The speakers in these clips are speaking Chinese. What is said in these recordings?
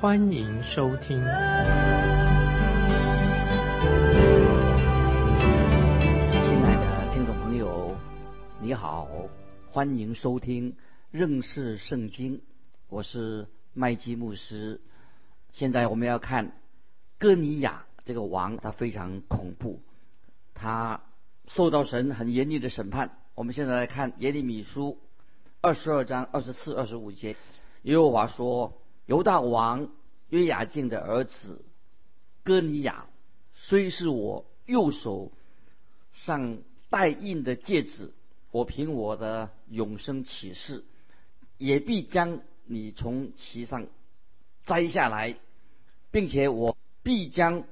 欢迎收听。亲爱的听众朋友，你好，欢迎收听认识圣经，我是麦基牧师。现在我们要看哥尼亚这个王，他非常恐怖，他。受到神很严厉的审判。我们现在来看耶利米书二十二章二十四、二十五节。耶和华说：“犹大王约雅敬的儿子哥尼雅，虽是我右手上戴印的戒指，我凭我的永生启示，也必将你从其上摘下来，并且我必将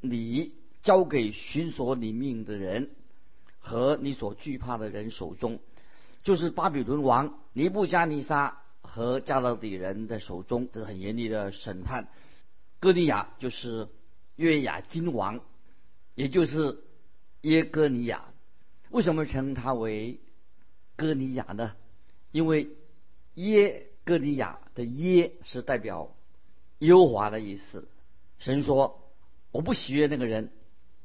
你交给寻索你命的人。”和你所惧怕的人手中，就是巴比伦王尼布加尼撒和加勒底人的手中，这是很严厉的审判。哥尼亚就是约雅金王，也就是耶哥尼亚。为什么称他为哥尼亚呢？因为耶哥尼亚的耶是代表优华的意思。神说：“我不喜悦那个人，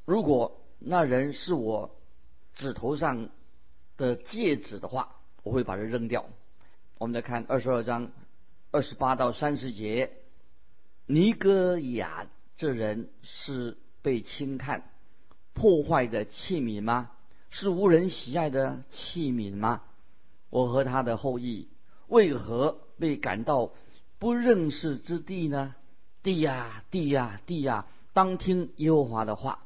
如果那人是我。”指头上的戒指的话，我会把它扔掉。我们来看二十二章二十八到三十节，尼哥雅这人是被轻看、破坏的器皿吗？是无人喜爱的器皿吗？我和他的后裔为何被赶到不认识之地呢？地呀，地呀，地呀！当听耶和华的话。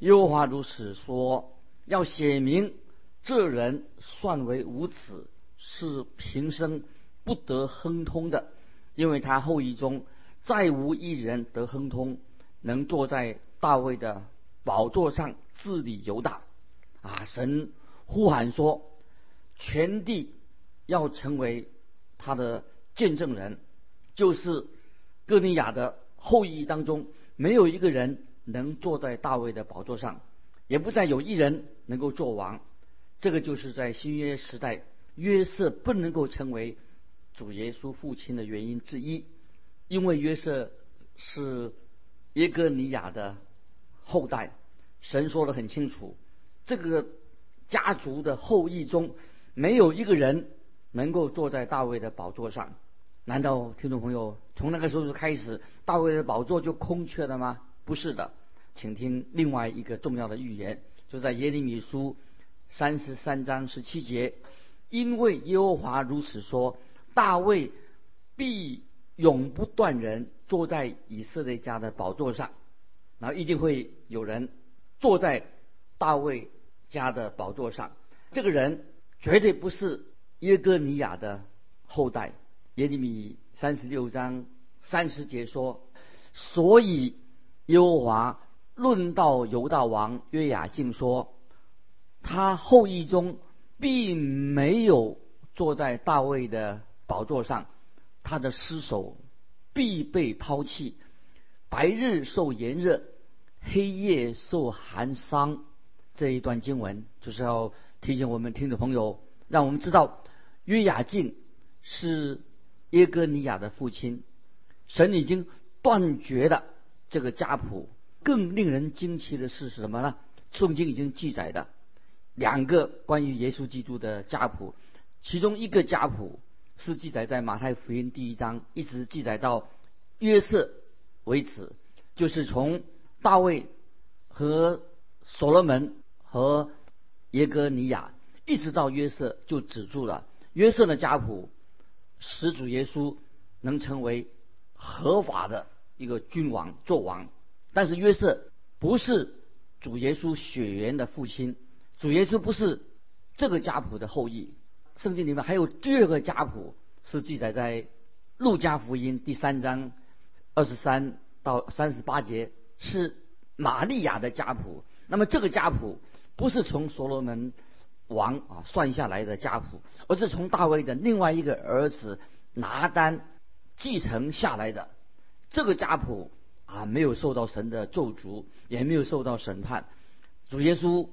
耶和华如此说。要写明这人算为无耻，是平生不得亨通的，因为他后裔中再无一人得亨通，能坐在大卫的宝座上治理犹大。啊！神呼喊说，全地要成为他的见证人，就是哥尼亚的后裔当中，没有一个人能坐在大卫的宝座上。也不再有一人能够做王，这个就是在新约时代约瑟不能够成为主耶稣父亲的原因之一，因为约瑟是耶哥尼亚的后代，神说的很清楚，这个家族的后裔中没有一个人能够坐在大卫的宝座上。难道听众朋友从那个时候就开始，大卫的宝座就空缺了吗？不是的。请听另外一个重要的预言，就在耶利米书三十三章十七节，因为耶和华如此说：大卫必永不断人坐在以色列家的宝座上，然后一定会有人坐在大卫家的宝座上。这个人绝对不是耶哥尼亚的后代。耶利米三十六章三十节说：所以耶和华。论到犹大王约雅敬说，他后裔中并没有坐在大卫的宝座上，他的尸首必被抛弃，白日受炎热，黑夜受寒伤。这一段经文就是要提醒我们听众朋友，让我们知道约雅敬是耶哥尼亚的父亲，神已经断绝了这个家谱。更令人惊奇的是什么呢？圣经已经记载的两个关于耶稣基督的家谱，其中一个家谱是记载在马太福音第一章，一直记载到约瑟为止，就是从大卫和所罗门和耶哥尼亚一直到约瑟就止住了。约瑟的家谱使主耶稣能成为合法的一个君王做王。但是约瑟不是主耶稣血缘的父亲，主耶稣不是这个家谱的后裔。圣经里面还有第二个家谱是记载在路加福音第三章二十三到三十八节是玛利亚的家谱。那么这个家谱不是从所罗门王啊算下来的家谱，而是从大卫的另外一个儿子拿单继承下来的。这个家谱啊没有受到神的咒诅，也没有受到审判。主耶稣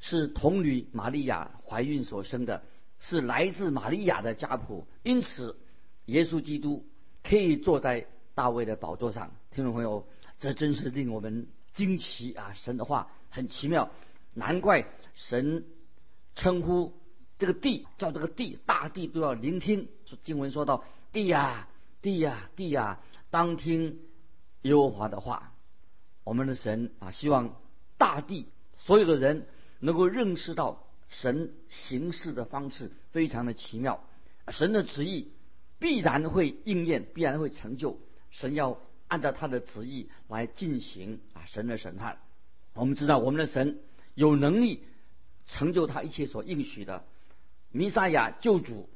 是童女玛利亚怀孕所生的，是来自玛利亚的家谱，因此耶稣基督可以坐在大卫的宝座上。听众朋友，这真是令我们惊奇啊！神的话很奇妙，难怪神称呼这个地叫这个地，大地都要聆听。经文说到：“地呀，地呀，地呀，当听耶和华的话。”我们的神啊，希望大地。所有的人能够认识到神行事的方式非常的奇妙，神的旨意必然会应验，必然会成就。神要按照他的旨意来进行啊，神的审判。我们知道我们的神有能力成就他一切所应许的。弥撒亚救主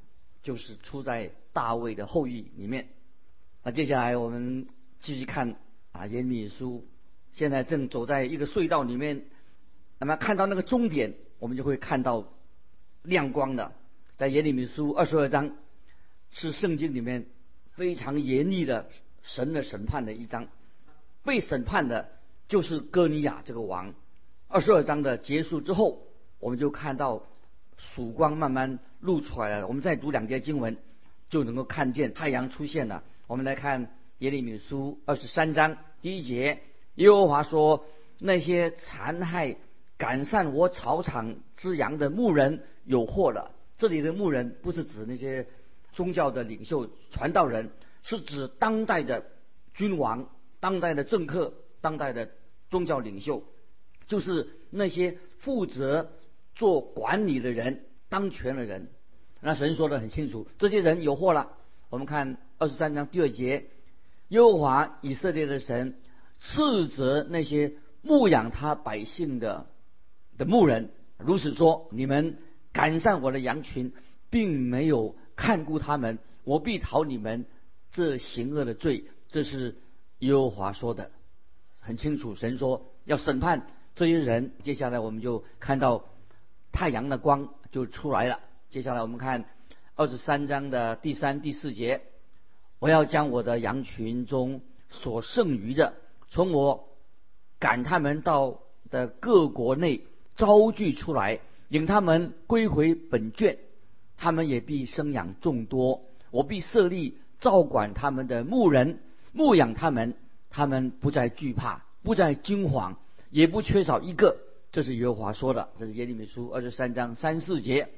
就是出在大卫的后裔里面。那接下来我们继续看啊，耶米书现在正走在一个隧道里面。那么看到那个终点，我们就会看到亮光的。在耶利米书二十二章，是圣经里面非常严厉的神的审判的一章。被审判的就是哥尼亚这个王。二十二章的结束之后，我们就看到曙光慢慢露出来了。我们再读两节经文，就能够看见太阳出现了。我们来看耶利米书二十三章第一节，耶和华说：“那些残害。”赶散我草场之羊的牧人有祸了。这里的牧人不是指那些宗教的领袖、传道人，是指当代的君王、当代的政客、当代的宗教领袖，就是那些负责做管理的人、当权的人。那神说的很清楚，这些人有祸了。我们看二十三章第二节，耶和华以色列的神斥责那些牧养他百姓的。的牧人如此说：“你们赶上我的羊群，并没有看顾他们，我必讨你们这行恶的罪。”这是耶和华说的，很清楚。神说要审判这些人。接下来我们就看到太阳的光就出来了。接下来我们看二十三章的第三、第四节：“我要将我的羊群中所剩余的，从我赶他们到的各国内。”招聚出来，引他们归回本卷，他们也必生养众多。我必设立照管他们的牧人，牧养他们，他们不再惧怕，不再惊惶，也不缺少一个。这是耶和华说的，这是耶利米书二十三章三四节。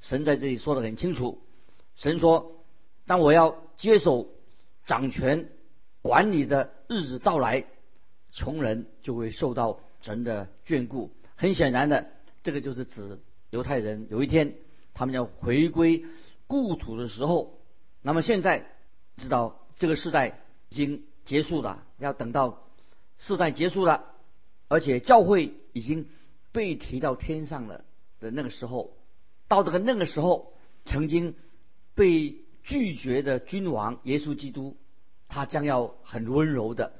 神在这里说的很清楚。神说：当我要接手掌权管理的日子到来，穷人就会受到神的眷顾。很显然的，这个就是指犹太人有一天他们要回归故土的时候。那么现在知道这个时代已经结束了，要等到世代结束了，而且教会已经被提到天上了的那个时候，到这个那个时候，曾经被拒绝的君王耶稣基督，他将要很温柔的、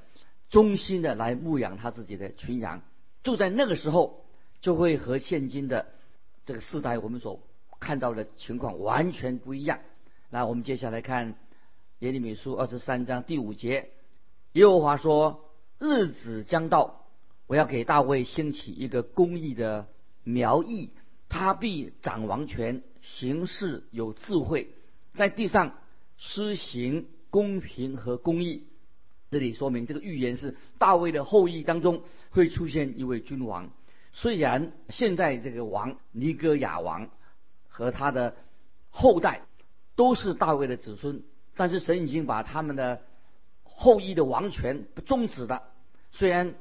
忠心的来牧养他自己的群羊。就在那个时候。就会和现今的这个时代我们所看到的情况完全不一样。那我们接下来看耶利米书二十三章第五节，耶和华说：“日子将到，我要给大卫兴起一个公义的苗裔，他必掌王权，行事有智慧，在地上施行公平和公义。”这里说明这个预言是大卫的后裔当中会出现一位君王。虽然现在这个王尼哥亚王和他的后代都是大卫的子孙，但是神已经把他们的后裔的王权终止了。虽然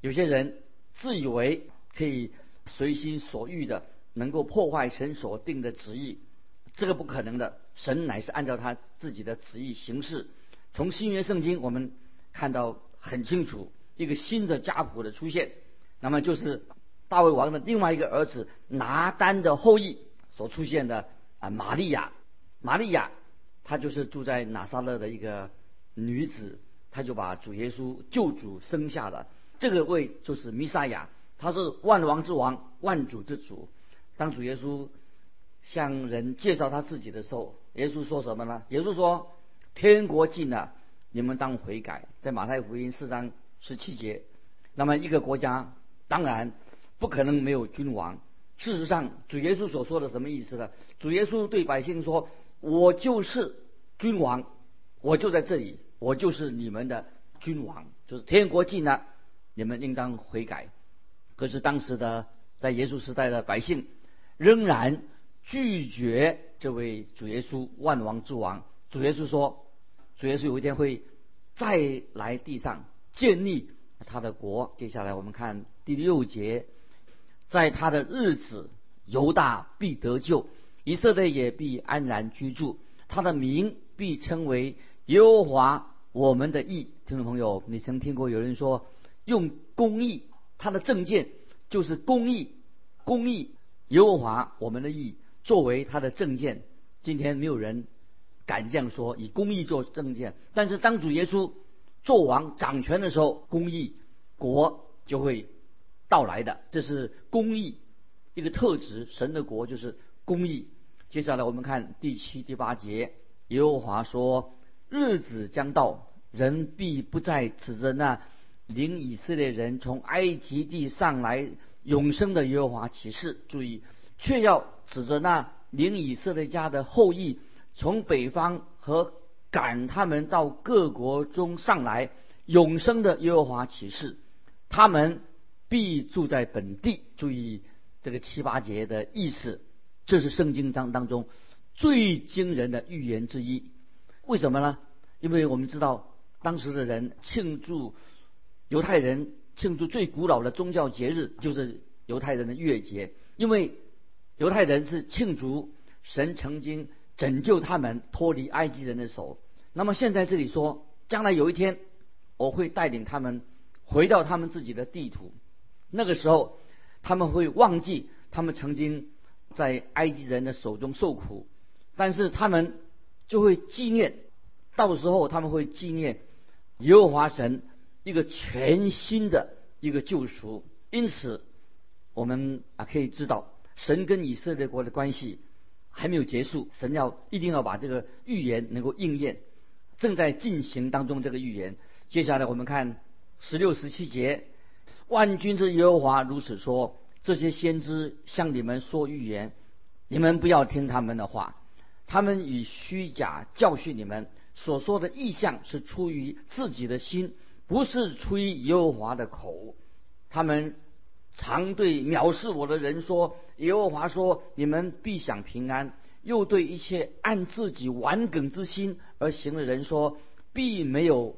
有些人自以为可以随心所欲的能够破坏神所定的旨意，这个不可能的。神乃是按照他自己的旨意行事。从新约圣经我们看到很清楚一个新的家谱的出现，那么就是。大卫王的另外一个儿子拿单的后裔所出现的啊，玛利亚，玛利亚，她就是住在拿撒勒的一个女子，她就把主耶稣救主生下了。这个位就是弥撒亚，他是万王之王、万主之主。当主耶稣向人介绍他自己的时候，耶稣说什么呢？耶稣说：“天国近了，你们当悔改。”在马太福音四章十七节。那么一个国家当然不可能没有君王。事实上，主耶稣所说的什么意思呢？主耶稣对百姓说：“我就是君王，我就在这里，我就是你们的君王。就是天国近了，你们应当悔改。”可是当时的在耶稣时代的百姓仍然。拒绝这位主耶稣万王之王。主耶稣说，主耶稣有一天会再来地上建立他的国。接下来我们看第六节，在他的日子，犹大必得救，以色列也必安然居住，他的名必称为耶和华我们的义。听众朋友，你曾听过有人说用公义，他的证件就是公义，公义耶和华我们的义。作为他的证件，今天没有人敢这样说，以公义做证件。但是当主耶稣做王掌权的时候，公义国就会到来的。这是公义一个特质，神的国就是公义。接下来我们看第七、第八节，耶和华说：“日子将到，人必不再指着那领以色列人从埃及地上来永生的耶和华起誓。”注意。却要指着那领以色列家的后裔从北方和赶他们到各国中上来永生的耶和华启示，他们必住在本地。注意这个七八节的意思，这是圣经章当中最惊人的预言之一。为什么呢？因为我们知道当时的人庆祝犹太人庆祝最古老的宗教节日就是犹太人的月节，因为。犹太人是庆祝神曾经拯救他们脱离埃及人的手。那么现在这里说，将来有一天我会带领他们回到他们自己的地图。那个时候他们会忘记他们曾经在埃及人的手中受苦，但是他们就会纪念。到时候他们会纪念耶和华神一个全新的一个救赎。因此，我们啊可以知道。神跟以色列国的关系还没有结束，神要一定要把这个预言能够应验，正在进行当中。这个预言，接下来我们看十六、十七节，万军之耶和华如此说：这些先知向你们说预言，你们不要听他们的话，他们以虚假教训你们，所说的意象是出于自己的心，不是出于耶和华的口，他们。常对藐视我的人说：“耶和华说，你们必享平安。”又对一切按自己顽梗之心而行的人说：“必没有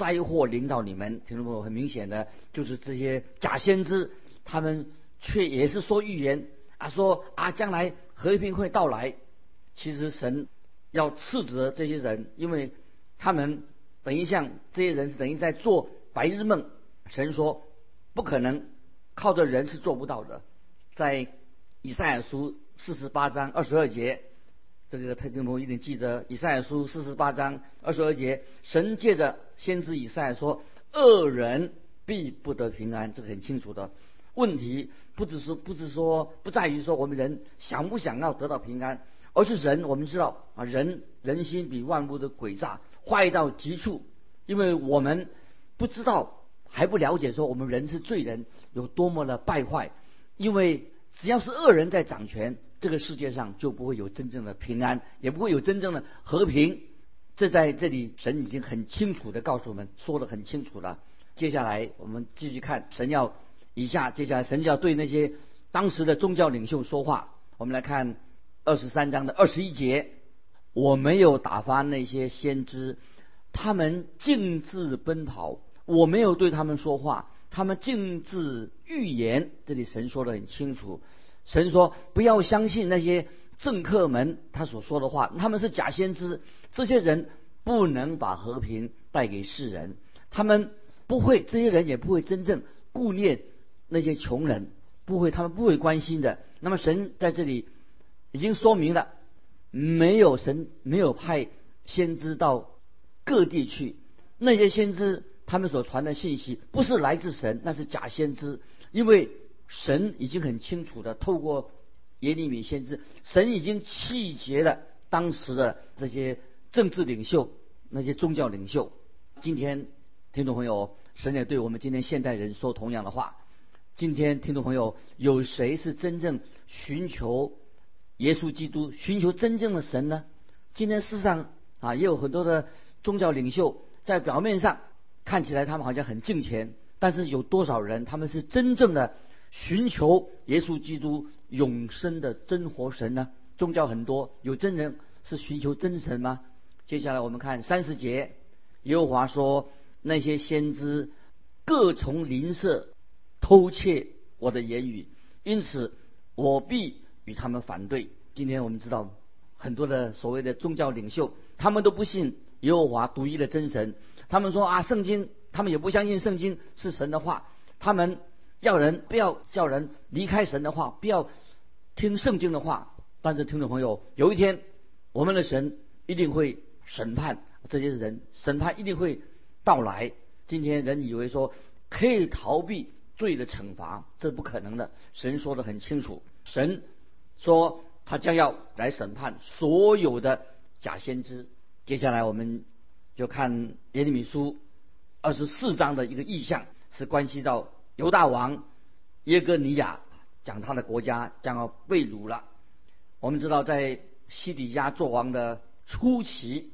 灾祸临到你们。”听众朋友，很明显的就是这些假先知，他们却也是说预言啊，说啊将来和平会到来。其实神要斥责这些人，因为他们等于像这些人是等于在做白日梦。神说不可能。靠着人是做不到的，在以赛亚书四十八章二十二节，这个特金朋一定记得。以赛亚书四十八章二十二节，神借着先知以赛亚说：“恶人必不得平安。”这个很清楚的。问题不只是不是说不在于说我们人想不想要得到平安，而是人我们知道啊，人人心比万物的诡诈，坏到极处，因为我们不知道。还不了解说我们人是罪人有多么的败坏，因为只要是恶人在掌权，这个世界上就不会有真正的平安，也不会有真正的和平。这在这里神已经很清楚的告诉我们，说的很清楚了。接下来我们继续看神要以下，接下来神就要对那些当时的宗教领袖说话。我们来看二十三章的二十一节，我没有打发那些先知，他们径自奔跑。我没有对他们说话，他们径自预言。这里神说的很清楚，神说不要相信那些政客们他所说的话，他们是假先知。这些人不能把和平带给世人，他们不会，这些人也不会真正顾念那些穷人，不会，他们不会关心的。那么神在这里已经说明了，没有神没有派先知到各地去。那些先知他们所传的信息不是来自神，那是假先知，因为神已经很清楚的透过耶利米先知，神已经气绝了当时的这些政治领袖、那些宗教领袖。今天听众朋友，神也对我们今天现代人说同样的话。今天听众朋友，有谁是真正寻求耶稣基督、寻求真正的神呢？今天世上啊，也有很多的宗教领袖，在表面上看起来他们好像很敬虔，但是有多少人他们是真正的寻求耶稣基督永生的真活神呢？宗教很多，有真人是寻求真神吗？接下来我们看三十节，耶和华说：那些先知各从邻舍。偷窃我的言语，因此我必与他们反对。今天我们知道很多的所谓的宗教领袖，他们都不信耶和华独一的真神。他们说啊，圣经，他们也不相信圣经是神的话。他们要人不要叫人离开神的话，不要听圣经的话。但是听众朋友，有一天我们的神一定会审判这些人，审判一定会到来。今天人以为说可以逃避。罪的惩罚，这不可能的。神说的很清楚，神说他将要来审判所有的假先知。接下来我们就看耶利米书二十四章的一个意象，是关系到犹大王耶哥尼亚讲他的国家将要被掳了。我们知道，在西底家做王的初期，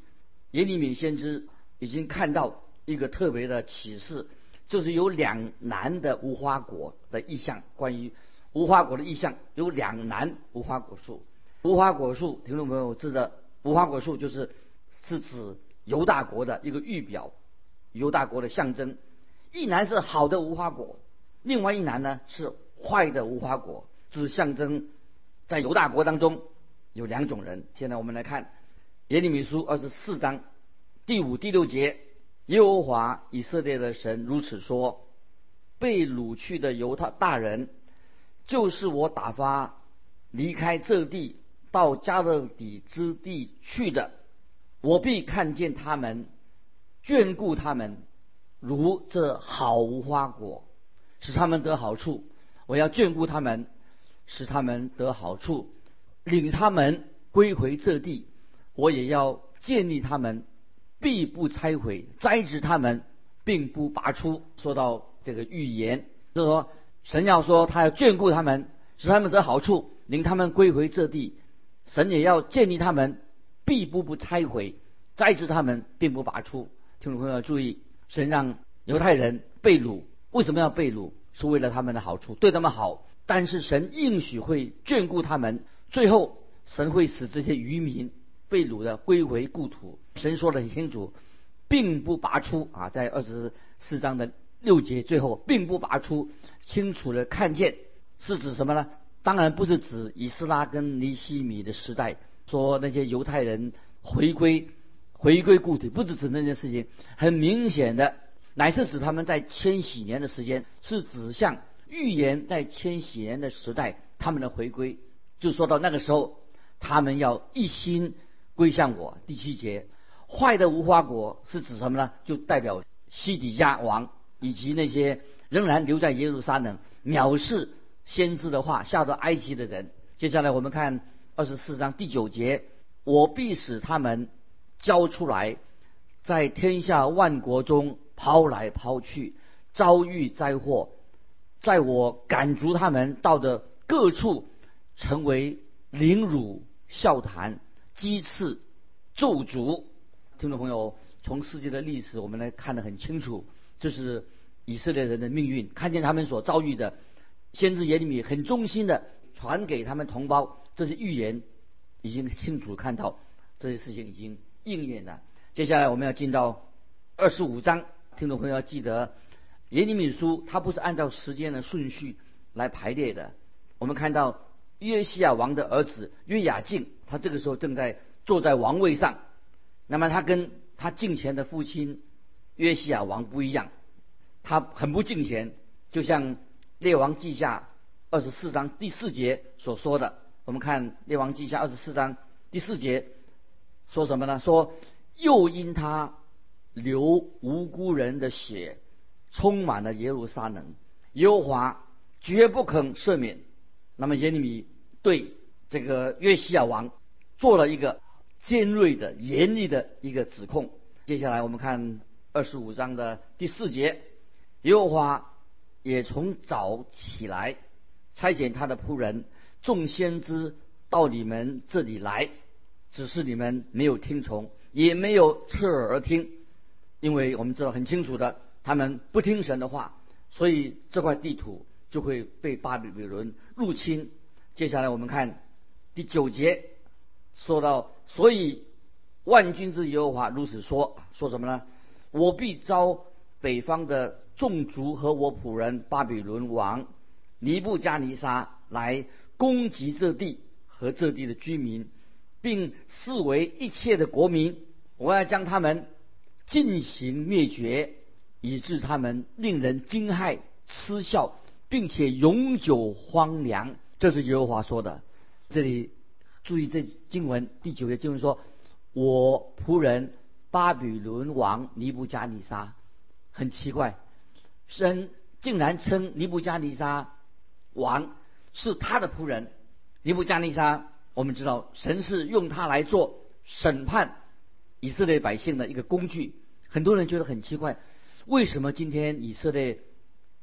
耶利米先知已经看到一个特别的启示。就是有两难的无花果的意象。关于无花果的意象，有两难无花果树。无花果树，听众朋友知道，无花果树就是是指犹大国的一个预表，犹大国的象征。一难是好的无花果，另外一难呢是坏的无花果，就是象征在犹大国当中有两种人。现在我们来看耶利米书二十四章第五、第六节。耶和华以色列的神如此说：被掳去的犹太大人，就是我打发离开这地到加勒底之地去的，我必看见他们，眷顾他们，如这好无花果，使他们得好处。我要眷顾他们，使他们得好处，领他们归回这地，我也要建立他们。必不拆毁，栽植他们，并不拔出。说到这个预言，就是说神要说他要眷顾他们，使他们得好处，领他们归回这地。神也要建立他们，必不不拆毁，栽植他们，并不拔出。听众朋友要注意，神让犹太人被掳，为什么要被掳？是为了他们的好处，对他们好。但是神应许会眷顾他们，最后神会使这些渔民。被掳的归回故土，神说的很清楚，并不拔出啊，在二十四章的六节最后，并不拔出，清楚的看见是指什么呢？当然不是指以斯拉跟尼西米的时代，说那些犹太人回归回归故土，不是指那件事情，很明显的，乃是指他们在千禧年的时间，是指向预言在千禧年的时代他们的回归，就说到那个时候，他们要一心。归向我。第七节，坏的无花果是指什么呢？就代表西底家王以及那些仍然留在耶路撒冷藐视先知的话下到埃及的人。接下来我们看二十四章第九节，我必使他们交出来，在天下万国中抛来抛去，遭遇灾祸，在我赶逐他们到的各处，成为凌辱笑谈。鸡翅咒诅，听众朋友，从世界的历史我们来看得很清楚，这是以色列人的命运。看见他们所遭遇的，先知耶利米很忠心的传给他们同胞这些预言，已经清楚看到这些事情已经应验了。接下来我们要进到二十五章，听众朋友要记得，耶利米书它不是按照时间的顺序来排列的。我们看到约西亚王的儿子约雅敬。他这个时候正在坐在王位上，那么他跟他敬虔的父亲约西亚王不一样，他很不敬虔，就像列王记下二十四章第四节所说的。我们看列王记下二十四章第四节说什么呢？说又因他流无辜人的血，充满了耶路撒冷。耶和华绝不肯赦免。那么耶利米对这个约西亚王做了一个尖锐的、严厉的一个指控。接下来我们看二十五章的第四节，耶和华也从早起来，差遣他的仆人众先知到你们这里来，只是你们没有听从，也没有侧耳而听，因为我们知道很清楚的，他们不听神的话，所以这块地图就会被巴比伦入侵。接下来我们看第九节，说到，所以。万军之耶和华如此说：说什么呢？我必招北方的众族和我仆人巴比伦王尼布加尼沙来攻击这地和这地的居民，并视为一切的国民。我要将他们进行灭绝，以致他们令人惊骇、嗤笑，并且永久荒凉。这是耶和华说的。这里注意这经文第九节经文说。我仆人巴比伦王尼布加尼沙很奇怪，神竟然称尼布加尼沙王是他的仆人。尼布加尼沙，我们知道神是用他来做审判以色列百姓的一个工具。很多人觉得很奇怪，为什么今天以色列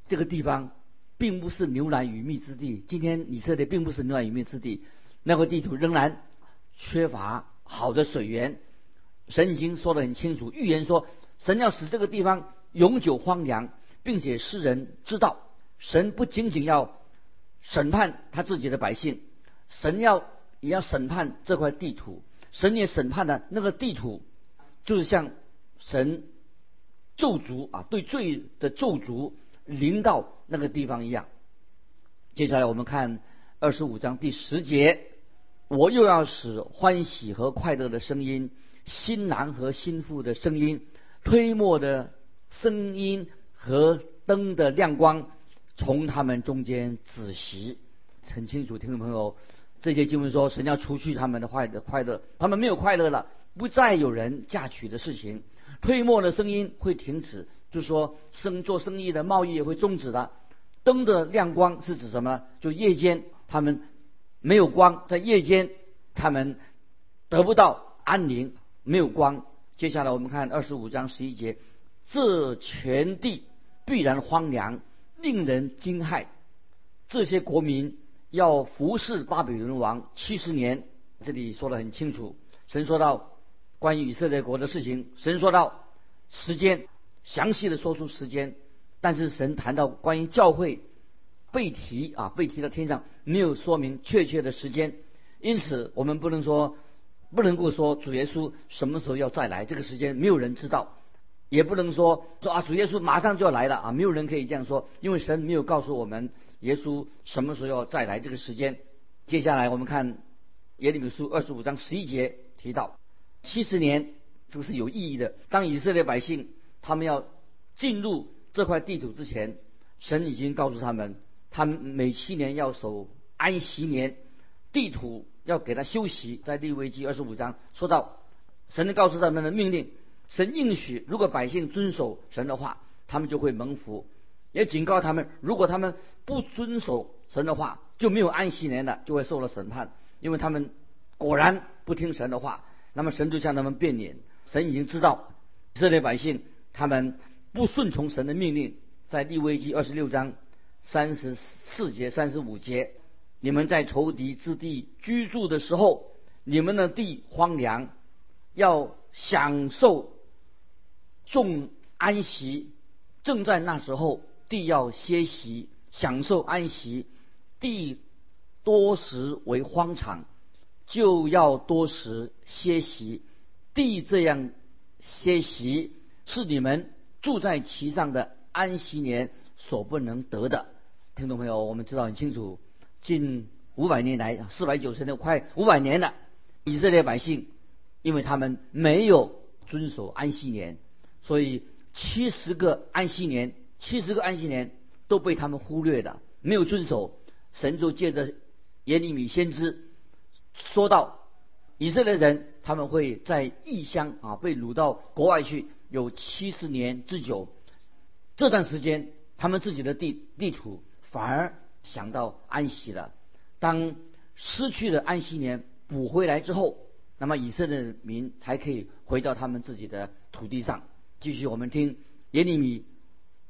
这个地方并不是牛奶与蜜之地？今天以色列并不是牛奶与蜜之地，那块地图仍然缺乏。好的水源，神已经说得很清楚，预言说神要使这个地方永久荒凉，并且世人知道，神不仅仅要审判他自己的百姓，神要也要审判这块地图，神也审判的那个地图，就是像神咒诅啊对罪的咒诅临到那个地方一样。接下来我们看二十五章第十节。我又要使欢喜和快乐的声音，新郎和新妇的声音，推磨的声音和灯的亮光，从他们中间止息。很清楚，听众朋友，这些经文说，神要除去他们的坏的快乐，他们没有快乐了，不再有人嫁娶的事情，退磨的声音会停止，就说生做生意的贸易也会终止的。灯的亮光是指什么？就夜间他们。没有光，在夜间，他们得不到安宁。没有光，接下来我们看二十五章十一节：这全地必然荒凉，令人惊骇。这些国民要服侍巴比伦王七十年。这里说的很清楚，神说到关于以色列国的事情，神说到时间，详细的说出时间。但是神谈到关于教会。被提啊，被提到天上，没有说明确切的时间，因此我们不能说，不能够说主耶稣什么时候要再来，这个时间没有人知道，也不能说说啊主耶稣马上就要来了啊，没有人可以这样说，因为神没有告诉我们耶稣什么时候要再来这个时间。接下来我们看耶利米书二十五章十一节提到，七十年这个是有意义的，当以色列百姓他们要进入这块地图之前，神已经告诉他们。他们每七年要守安息年，地土要给他休息。在利未记二十五章说到，神告诉他们的命令，神应许，如果百姓遵守神的话，他们就会蒙福；也警告他们，如果他们不遵守神的话，就没有安息年了，就会受了审判。因为他们果然不听神的话，那么神就向他们变脸。神已经知道以色列百姓他们不顺从神的命令，在利未记二十六章。三十四节、三十五节，你们在仇敌之地居住的时候，你们的地荒凉，要享受众安息。正在那时候，地要歇息，享受安息。地多时为荒场，就要多时歇息。地这样歇息，是你们住在其上的安息年所不能得的。听众朋友，我们知道很清楚，近五百年来，四百九十年，快五百年了，以色列百姓，因为他们没有遵守安息年，所以七十个安息年，七十个安息年都被他们忽略了，没有遵守。神就借着耶利米先知说到，以色列人他们会在异乡啊被掳到国外去，有七十年之久。这段时间，他们自己的地地土反而想到安息了。当失去了安息年补回来之后，那么以色列民才可以回到他们自己的土地上。继续，我们听耶利米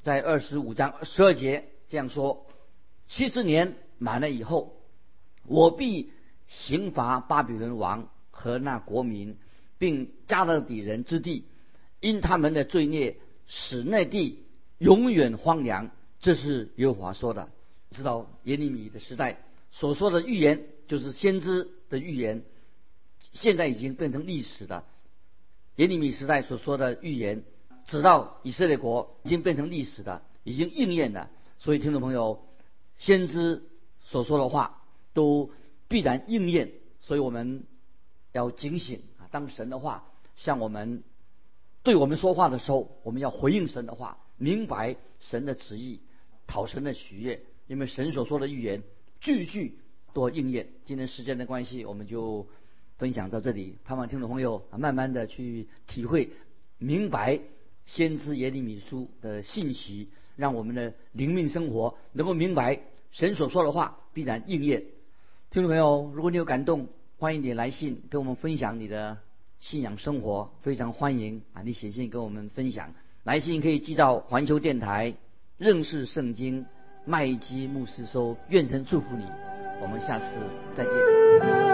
在二十五章十二节这样说：七十年满了以后，我必刑罚巴比伦王和那国民，并加勒底人之地，因他们的罪孽，使那地永远荒凉。这是耶和华说的。知道耶利米的时代所说的预言，就是先知的预言，现在已经变成历史的。耶利米时代所说的预言。直到以色列国已经变成历史的，已经应验了。所以，听众朋友，先知所说的话都必然应验。所以我们要警醒啊！当神的话向我们对我们说话的时候，我们要回应神的话，明白神的旨意，讨神的喜悦。因为神所说的预言句句都应验。今天时间的关系，我们就分享到这里。盼望听众朋友慢慢的去体会、明白。先知耶利米书的信息，让我们的灵命生活能够明白神所说的话必然应验。听众朋友，如果你有感动，欢迎你来信跟我们分享你的信仰生活，非常欢迎啊！你写信跟我们分享，来信可以寄到环球电台认识圣经麦基牧师收。愿神祝福你，我们下次再见。